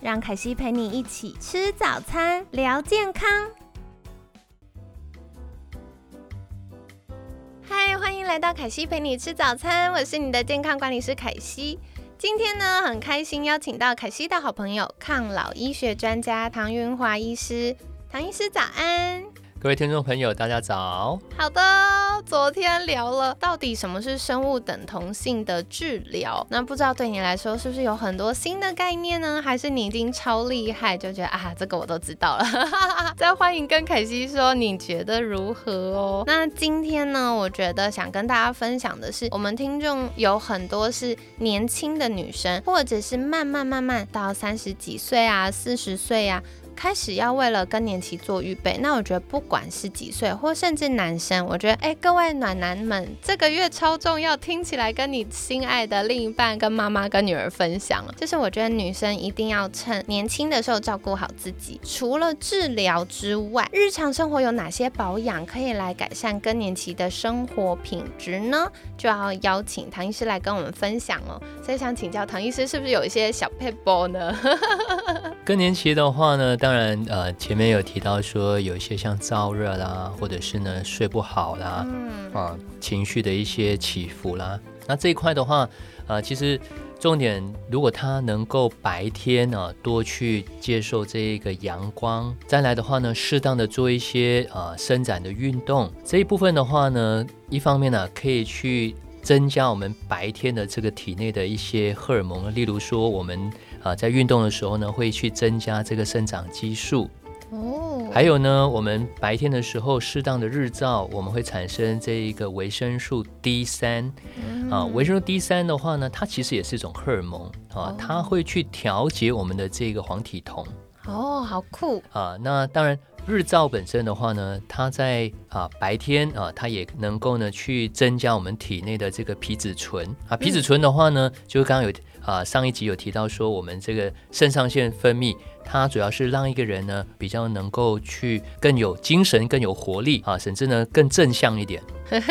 让凯西陪你一起吃早餐，聊健康。嗨，欢迎来到凯西陪你吃早餐，我是你的健康管理师凯西。今天呢，很开心邀请到凯西的好朋友，抗老医学专家唐云华医师。唐医师早安。各位听众朋友，大家早。好的，昨天聊了到底什么是生物等同性的治疗，那不知道对你来说是不是有很多新的概念呢？还是你已经超厉害，就觉得啊，这个我都知道了。再欢迎跟凯西说，你觉得如何哦？那今天呢，我觉得想跟大家分享的是，我们听众有很多是年轻的女生，或者是慢慢慢慢到三十几岁啊、四十岁啊。开始要为了更年期做预备，那我觉得不管是几岁，或甚至男生，我觉得哎，各位暖男们，这个月超重要，听起来跟你心爱的另一半、跟妈妈、跟女儿分享了。就是我觉得女生一定要趁年轻的时候照顾好自己。除了治疗之外，日常生活有哪些保养可以来改善更年期的生活品质呢？就要邀请唐医师来跟我们分享哦。所以想请教唐医师，是不是有一些小配波呢？更年期的话呢，当然，呃，前面有提到说有一些像燥热啦，或者是呢睡不好啦，嗯啊，情绪的一些起伏啦。那这一块的话，呃，其实重点，如果他能够白天呢多去接受这一个阳光，再来的话呢，适当的做一些呃伸展的运动，这一部分的话呢，一方面呢可以去增加我们白天的这个体内的一些荷尔蒙，例如说我们。啊，在运动的时候呢，会去增加这个生长激素。哦，还有呢，我们白天的时候适当的日照，我们会产生这一个维生素 D 三。啊，维生素 D 三的话呢，它其实也是一种荷尔蒙啊，它会去调节我们的这个黄体酮。哦，好酷啊！那当然，日照本身的话呢，它在啊白天啊，它也能够呢去增加我们体内的这个皮质醇啊。皮质醇的话呢，就刚刚有。啊，上一集有提到说，我们这个肾上腺分泌，它主要是让一个人呢比较能够去更有精神、更有活力啊，甚至呢更正向一点。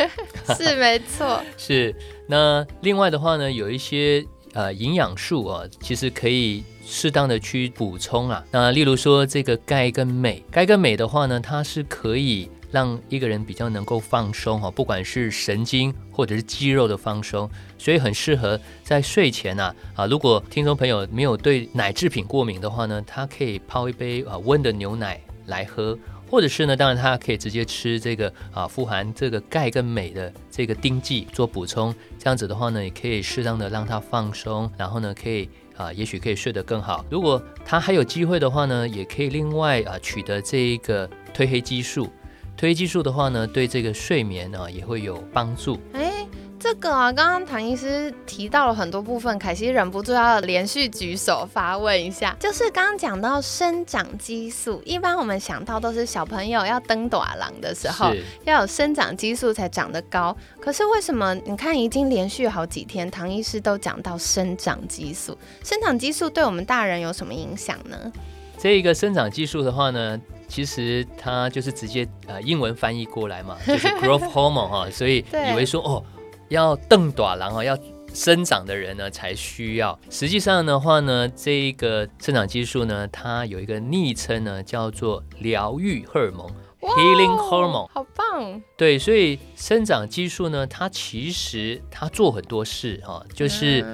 是没错。是那另外的话呢，有一些呃营养素啊，其实可以适当的去补充啊。那例如说这个钙跟镁，钙跟镁的话呢，它是可以。让一个人比较能够放松哈，不管是神经或者是肌肉的放松，所以很适合在睡前呐啊。如果听众朋友没有对奶制品过敏的话呢，他可以泡一杯啊温的牛奶来喝，或者是呢，当然他可以直接吃这个啊富含这个钙跟镁的这个丁剂做补充，这样子的话呢，也可以适当的让他放松，然后呢可以啊也许可以睡得更好。如果他还有机会的话呢，也可以另外啊取得这一个褪黑激素。褪黑激素的话呢，对这个睡眠呢也会有帮助。哎，这个啊，刚刚唐医师提到了很多部分，凯西忍不住要连续举手发问一下，就是刚刚讲到生长激素，一般我们想到都是小朋友要登短廊的时候要有生长激素才长得高，可是为什么你看已经连续好几天，唐医师都讲到生长激素，生长激素对我们大人有什么影响呢？这一个生长激素的话呢？其实它就是直接呃英文翻译过来嘛，就是 growth hormone 哈，所以以为说哦要瞪短郎哈要生长的人呢才需要。实际上的话呢，这一个生长激素呢，它有一个昵称呢叫做疗愈荷尔蒙 healing hormone，好棒。对，所以生长激素呢，它其实它做很多事哈，就是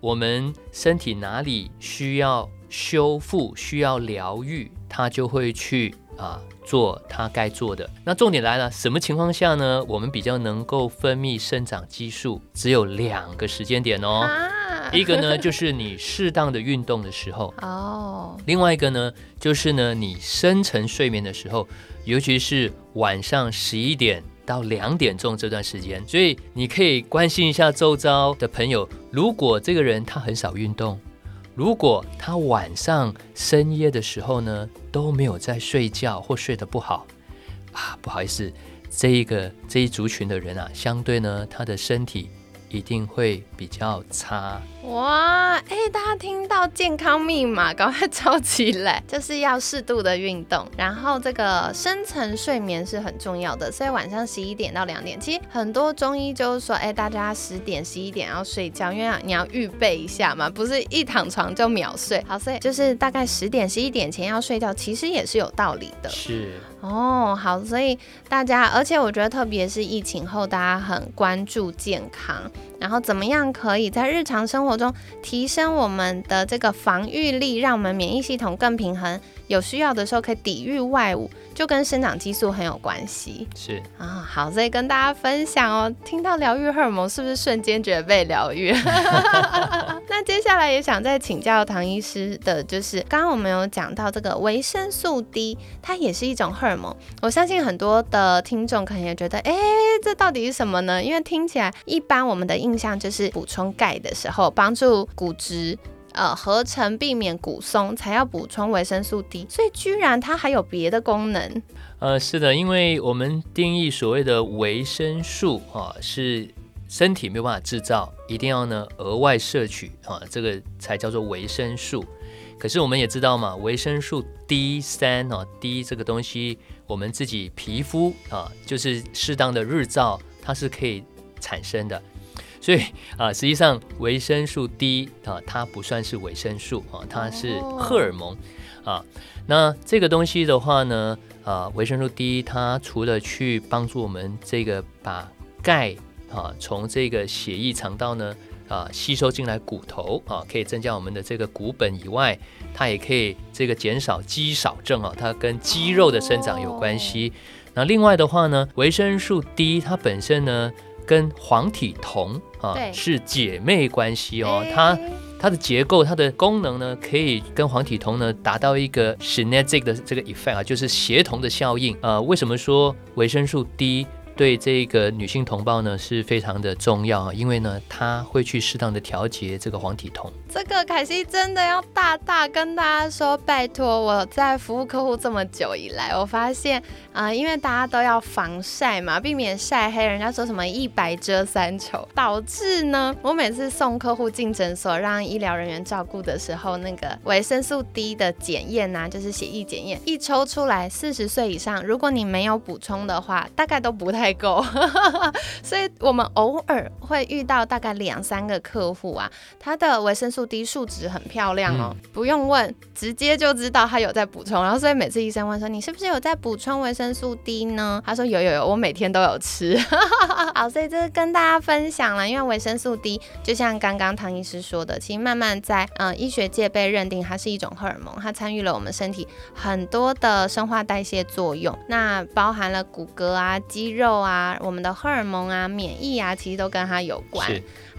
我们身体哪里需要修复、需要疗愈。它就会去啊做他该做的。那重点来了，什么情况下呢？我们比较能够分泌生长激素，只有两个时间点哦。一个呢就是你适当的运动的时候哦。另外一个呢就是呢你深层睡眠的时候，尤其是晚上十一点到两点钟这段时间。所以你可以关心一下周遭的朋友，如果这个人他很少运动。如果他晚上深夜的时候呢都没有在睡觉或睡得不好啊，不好意思，这一个这一族群的人啊，相对呢他的身体一定会比较差。哇，哎，大家听到健康密码，赶快抄起来，就是要适度的运动，然后这个深层睡眠是很重要的，所以晚上十一点到两点，其实很多中医就是说，哎，大家十点、十一点要睡觉，因为你要预备一下嘛，不是一躺床就秒睡。好，所以就是大概十点、十一点前要睡觉，其实也是有道理的。是哦，好，所以大家，而且我觉得特别是疫情后，大家很关注健康，然后怎么样可以在日常生活中提升我们的这个防御力，让我们免疫系统更平衡，有需要的时候可以抵御外物，就跟生长激素很有关系。是啊，好，所以跟大家分享哦。听到疗愈荷尔蒙，是不是瞬间觉得被疗愈？那接下来也想再请教唐医师的，就是刚刚我们有讲到这个维生素 D，它也是一种荷尔蒙。我相信很多的听众可能也觉得，哎，这到底是什么呢？因为听起来一般我们的印象就是补充钙的时候帮助骨质呃合成，避免骨松才要补充维生素 D，所以居然它还有别的功能。呃，是的，因为我们定义所谓的维生素啊，是身体没有办法制造，一定要呢额外摄取啊，这个才叫做维生素。可是我们也知道嘛，维生素 D 三哦，D 这个东西，我们自己皮肤啊，就是适当的日照，它是可以产生的。所以啊，实际上维生素 D 啊，它不算是维生素啊，它是荷尔蒙啊。那这个东西的话呢，啊，维生素 D 它除了去帮助我们这个把钙啊从这个血液肠道呢啊吸收进来骨头啊，可以增加我们的这个骨本以外，它也可以这个减少肌少症啊，它跟肌肉的生长有关系。那另外的话呢，维生素 D 它本身呢。跟黄体酮啊是姐妹关系哦，它它的结构、它的功能呢，可以跟黄体酮呢达到一个 synergic 的这个 effect 啊，就是协同的效应。呃，为什么说维生素 D？对这个女性同胞呢是非常的重要，因为呢，她会去适当的调节这个黄体酮。这个凯西真的要大大跟大家说，拜托我在服务客户这么久以来，我发现啊，因为大家都要防晒嘛，避免晒黑，人家说什么一白遮三丑，导致呢，我每次送客户进诊所让医疗人员照顾的时候，那个维生素 D 的检验呐，就是血液检验，一抽出来，四十岁以上，如果你没有补充的话，大概都不太。太够，所以我们偶尔会遇到大概两三个客户啊，他的维生素 D 数值很漂亮哦，不用问，直接就知道他有在补充。然后所以每次医生问说你是不是有在补充维生素 D 呢？他说有有有，我每天都有吃。好，所以这是跟大家分享了，因为维生素 D 就像刚刚唐医师说的，其实慢慢在嗯医学界被认定它是一种荷尔蒙，它参与了我们身体很多的生化代谢作用，那包含了骨骼啊、肌肉。啊，我们的荷尔蒙啊、免疫啊，其实都跟它有关。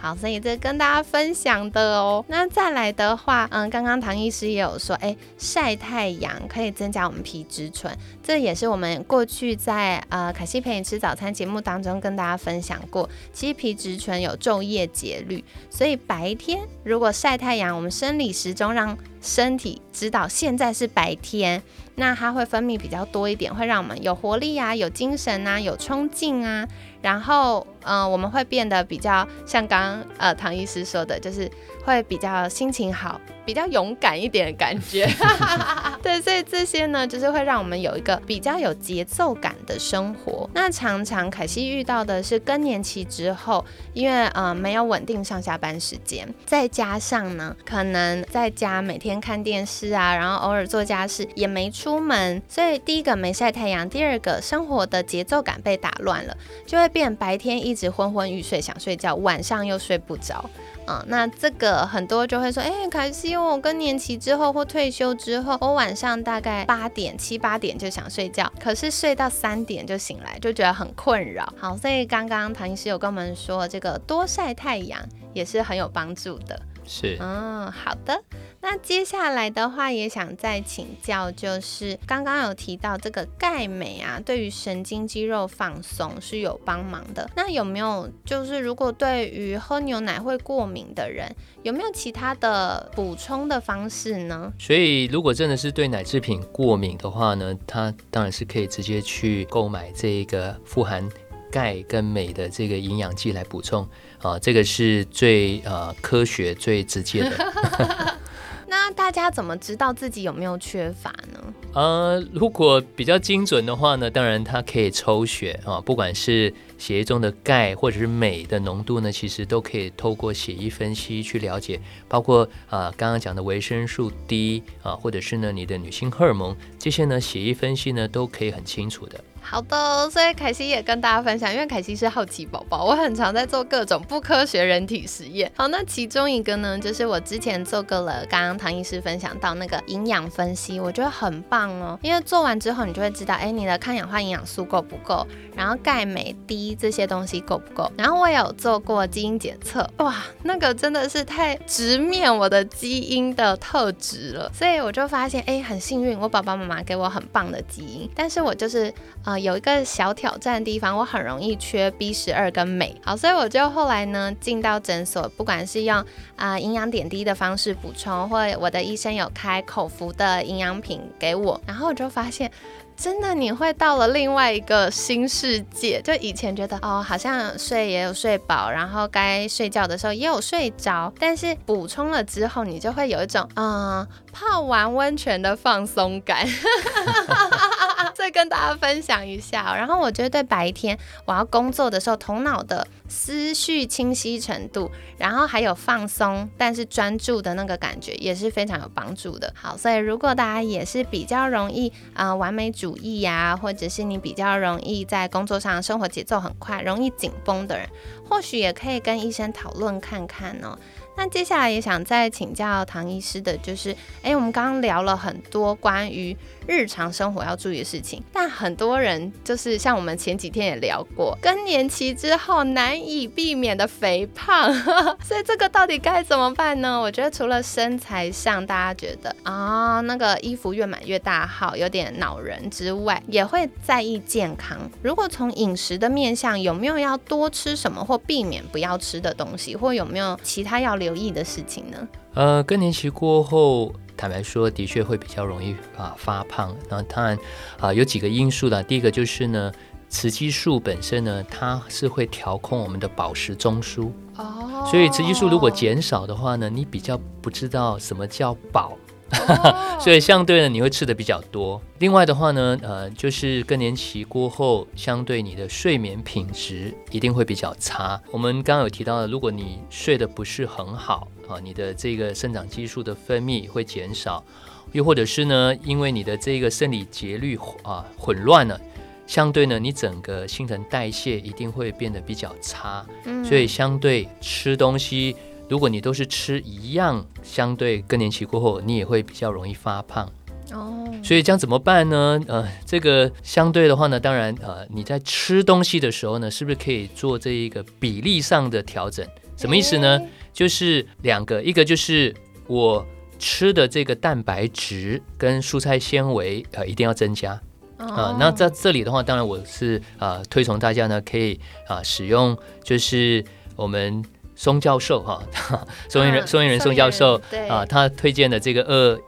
好，所以这跟大家分享的哦。那再来的话，嗯，刚刚唐医师也有说，哎，晒太阳可以增加我们皮质醇，这也是我们过去在呃凯西陪你吃早餐节目当中跟大家分享过。其实皮质醇有昼夜节律，所以白天如果晒太阳，我们生理时钟让身体知道现在是白天。那它会分泌比较多一点，会让我们有活力啊，有精神呐，有冲劲啊。然后，嗯，我们会变得比较像刚呃唐医师说的，就是会比较心情好，比较勇敢一点的感觉。对，所以这些呢，就是会让我们有一个比较有节奏感的生活。那常常凯西遇到的是更年期之后，因为呃没有稳定上下班时间，再加上呢，可能在家每天看电视啊，然后偶尔做家事，也没出门，所以第一个没晒太阳，第二个生活的节奏感被打乱了，就会。变白天一直昏昏欲睡想睡觉，晚上又睡不着，嗯，那这个很多就会说，哎，凯西，我更年期之后或退休之后，我晚上大概八点七八点就想睡觉，可是睡到三点就醒来，就觉得很困扰。好，所以刚刚唐医师有跟我们说，这个多晒太阳也是很有帮助的。是，嗯，好的。那接下来的话，也想再请教，就是刚刚有提到这个钙镁啊，对于神经肌肉放松是有帮忙的。那有没有就是如果对于喝牛奶会过敏的人，有没有其他的补充的方式呢？所以如果真的是对奶制品过敏的话呢，它当然是可以直接去购买这个富含钙跟镁的这个营养剂来补充啊，这个是最呃科学最直接的。那大家怎么知道自己有没有缺乏呢？呃，如果比较精准的话呢，当然它可以抽血啊，不管是血液中的钙或者是镁的浓度呢，其实都可以透过血液分析去了解，包括啊刚刚讲的维生素 D 啊，或者是呢你的女性荷尔蒙这些呢，血液分析呢都可以很清楚的。好的，所以凯西也跟大家分享，因为凯西是好奇宝宝，我很常在做各种不科学人体实验。好，那其中一个呢，就是我之前做过了，刚刚唐医师分享到那个营养分析，我觉得很棒哦，因为做完之后你就会知道，哎，你的抗氧化营养素够不够，然后钙、镁、D 这些东西够不够。然后我也有做过基因检测，哇，那个真的是太直面我的基因的特质了，所以我就发现，哎，很幸运，我爸爸妈妈给我很棒的基因，但是我就是。有一个小挑战的地方，我很容易缺 B 十二跟镁。好，所以我就后来呢进到诊所，不管是用啊营养点滴的方式补充，或我的医生有开口服的营养品给我，然后我就发现。真的，你会到了另外一个新世界。就以前觉得哦，好像睡也有睡饱，然后该睡觉的时候也有睡着，但是补充了之后，你就会有一种嗯泡完温泉的放松感。再跟大家分享一下。然后我觉得对白天我要工作的时候，头脑的思绪清晰程度，然后还有放松但是专注的那个感觉，也是非常有帮助的。好，所以如果大家也是比较容易啊完美主义呀，或者是你比较容易在工作上生活节奏很快、容易紧绷的人，或许也可以跟医生讨论看看哦。那接下来也想再请教唐医师的，就是，哎，我们刚刚聊了很多关于。日常生活要注意的事情，但很多人就是像我们前几天也聊过，更年期之后难以避免的肥胖，所以这个到底该怎么办呢？我觉得除了身材上大家觉得啊那个衣服越买越大号有点恼人之外，也会在意健康。如果从饮食的面向，有没有要多吃什么或避免不要吃的东西，或有没有其他要留意的事情呢？呃，更年期过后。坦白说，的确会比较容易啊发胖。那当然啊有几个因素的。第一个就是呢，雌激素本身呢，它是会调控我们的饱食中枢。哦。所以雌激素如果减少的话呢，你比较不知道什么叫饱。所以相对呢，你会吃的比较多。另外的话呢，呃，就是更年期过后，相对你的睡眠品质一定会比较差。我们刚刚有提到的，如果你睡得不是很好啊，你的这个生长激素的分泌会减少，又或者是呢，因为你的这个生理节律啊混乱了，相对呢，你整个新陈代谢一定会变得比较差。嗯，所以相对吃东西。如果你都是吃一样，相对更年期过后，你也会比较容易发胖哦。所以这样怎么办呢？呃，这个相对的话呢，当然呃，你在吃东西的时候呢，是不是可以做这一个比例上的调整？什么意思呢？就是两个，一个就是我吃的这个蛋白质跟蔬菜纤维呃一定要增加啊。那在这里的话，当然我是啊推崇大家呢可以啊使用就是我们。宋教授哈，宋英仁宋英仁宋教授啊，他推荐的这个二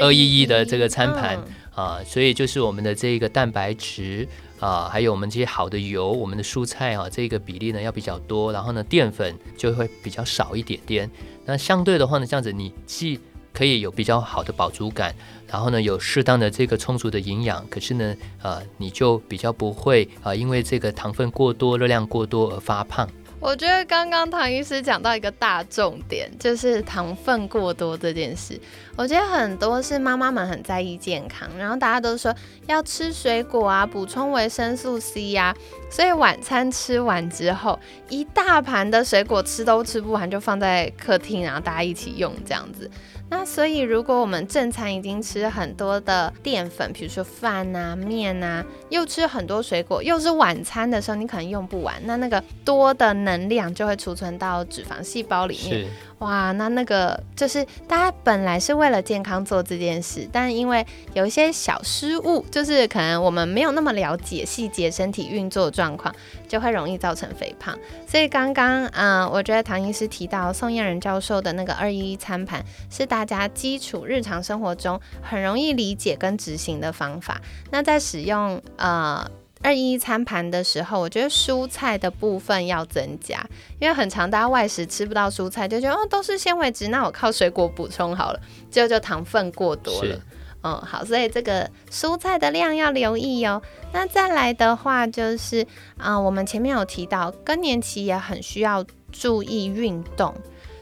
二一一的这个餐盘啊，所以就是我们的这个蛋白质啊，还有我们这些好的油，我们的蔬菜啊，这个比例呢要比较多，然后呢淀粉就会比较少一点点。那相对的话呢，这样子你既可以有比较好的饱足感，然后呢有适当的这个充足的营养，可是呢呃你就比较不会啊因为这个糖分过多、热量过多而发胖。我觉得刚刚唐医师讲到一个大重点，就是糖分过多这件事。我觉得很多是妈妈们很在意健康，然后大家都说要吃水果啊，补充维生素 C 呀，所以晚餐吃完之后，一大盘的水果吃都吃不完，就放在客厅，然后大家一起用这样子。那所以，如果我们正餐已经吃很多的淀粉，比如说饭啊、面啊，又吃很多水果，又是晚餐的时候，你可能用不完，那那个多的能量就会储存到脂肪细胞里面。哇，那那个就是大家本来是为了健康做这件事，但因为有一些小失误，就是可能我们没有那么了解细节身体运作状况，就会容易造成肥胖。所以刚刚嗯，我觉得唐医师提到宋燕人教授的那个二一一餐盘，是大家基础日常生活中很容易理解跟执行的方法。那在使用呃。二一餐盘的时候，我觉得蔬菜的部分要增加，因为很常大家外食吃不到蔬菜，就觉得哦都是纤维质，那我靠水果补充好了，结果就糖分过多了。嗯，好，所以这个蔬菜的量要留意哦。那再来的话就是啊，我们前面有提到更年期也很需要注意运动。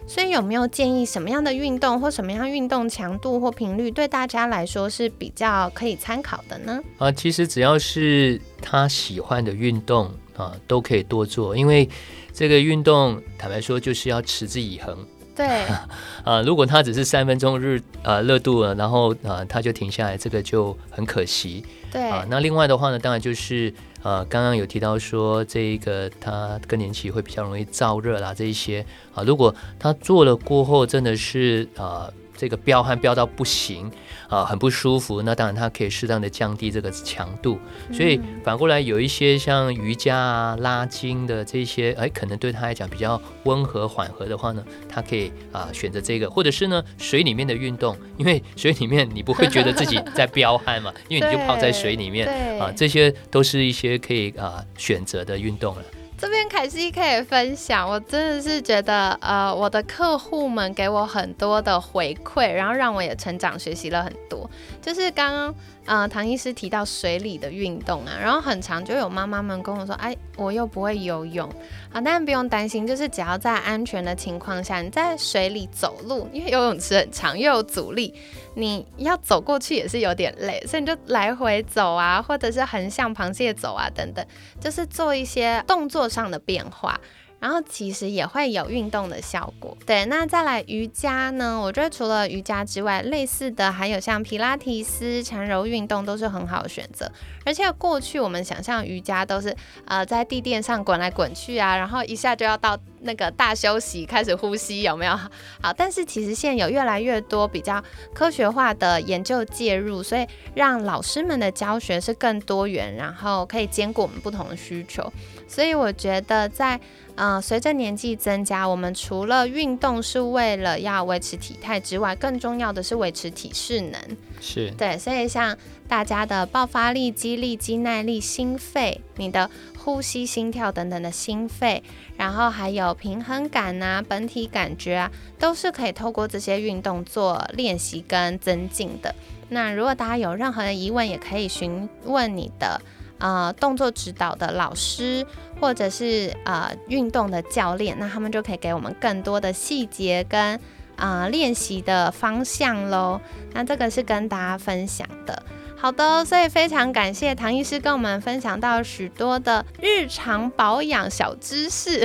所以有没有建议什么样的运动或什么样运动强度或频率对大家来说是比较可以参考的呢？啊，其实只要是他喜欢的运动啊，都可以多做，因为这个运动坦白说就是要持之以恒。对。啊，如果他只是三分钟日呃热度了，然后啊他就停下来，这个就很可惜。对。啊，那另外的话呢，当然就是。呃，刚刚有提到说这一个他更年期会比较容易燥热啦，这一些啊，如果他做了过后真的是啊。这个飙汗飙到不行啊，很不舒服。那当然，它可以适当的降低这个强度。所以反过来，有一些像瑜伽啊、拉筋的这些，哎，可能对他来讲比较温和缓和的话呢，他可以啊选择这个，或者是呢水里面的运动，因为水里面你不会觉得自己在飙汗嘛，因为你就 泡在水里面啊，这些都是一些可以啊选择的运动了。这边凯西可以分享，我真的是觉得，呃，我的客户们给我很多的回馈，然后让我也成长学习了很多，就是刚刚。呃，唐医师提到水里的运动啊，然后很长就有妈妈们跟我说，哎，我又不会游泳，啊，但不用担心，就是只要在安全的情况下，你在水里走路，因为游泳池很长又有阻力，你要走过去也是有点累，所以你就来回走啊，或者是横向螃蟹走啊，等等，就是做一些动作上的变化。然后其实也会有运动的效果，对。那再来瑜伽呢？我觉得除了瑜伽之外，类似的还有像皮拉提斯、缠柔运动都是很好的选择。而且过去我们想象瑜伽都是呃在地垫上滚来滚去啊，然后一下就要到那个大休息开始呼吸，有没有？好，但是其实现在有越来越多比较科学化的研究介入，所以让老师们的教学是更多元，然后可以兼顾我们不同的需求。所以我觉得在嗯，随着年纪增加，我们除了运动是为了要维持体态之外，更重要的是维持体适能。是对，所以像大家的爆发力、肌力、肌耐力、心肺、你的呼吸、心跳等等的心肺，然后还有平衡感啊、本体感觉啊，都是可以透过这些运动做练习跟增进的。那如果大家有任何的疑问，也可以询问你的。呃，动作指导的老师或者是呃运动的教练，那他们就可以给我们更多的细节跟啊练习的方向喽。那这个是跟大家分享的。好的，所以非常感谢唐医师跟我们分享到许多的日常保养小知识。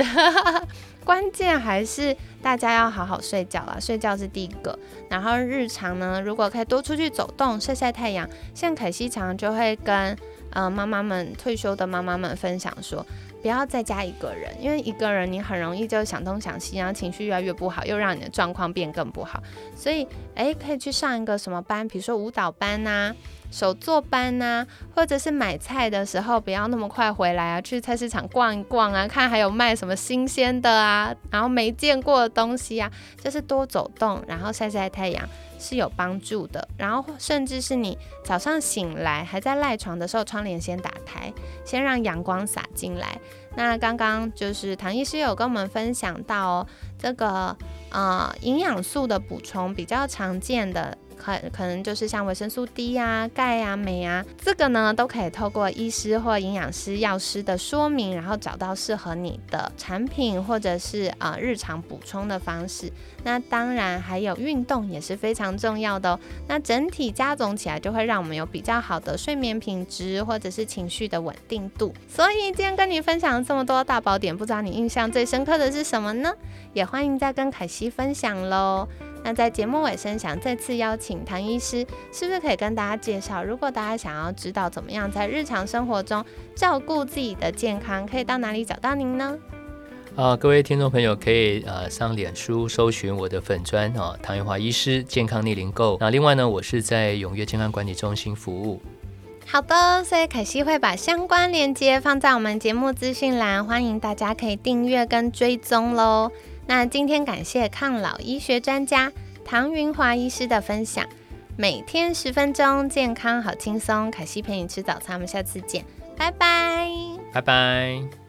关键还是大家要好好睡觉啊，睡觉是第一个。然后日常呢，如果可以多出去走动、晒晒太阳，像凯西常就会跟。嗯，妈妈们退休的妈妈们分享说，不要再加一个人，因为一个人你很容易就想东想西，然后情绪越来越不好，又让你的状况变更不好。所以，哎，可以去上一个什么班，比如说舞蹈班呐。手作班呐，或者是买菜的时候不要那么快回来啊，去菜市场逛一逛啊，看还有卖什么新鲜的啊，然后没见过的东西啊，就是多走动，然后晒晒太阳是有帮助的。然后甚至是你早上醒来还在赖床的时候，窗帘先打开，先让阳光洒进来。那刚刚就是唐医师有跟我们分享到这个呃营养素的补充比较常见的。可可能就是像维生素 D 啊、钙啊、镁啊，这个呢都可以透过医师或营养师、药师的说明，然后找到适合你的产品或者是啊日常补充的方式。那当然还有运动也是非常重要的哦。那整体加总起来就会让我们有比较好的睡眠品质或者是情绪的稳定度。所以今天跟你分享这么多大宝典，不知道你印象最深刻的是什么呢？也欢迎再跟凯西分享喽。那在节目尾声，想再次邀请唐医师，是不是可以跟大家介绍，如果大家想要知道怎么样在日常生活中照顾自己的健康，可以到哪里找到您呢？啊，各位听众朋友可以呃上脸书搜寻我的粉砖啊，唐玉华医师健康逆龄购。那另外呢，我是在永跃健康管理中心服务。好的，所以凯西会把相关链接放在我们节目资讯栏，欢迎大家可以订阅跟追踪喽。那今天感谢抗老医学专家唐云华医师的分享，每天十分钟，健康好轻松。凯西陪你吃早餐，我们下次见，拜拜，拜拜。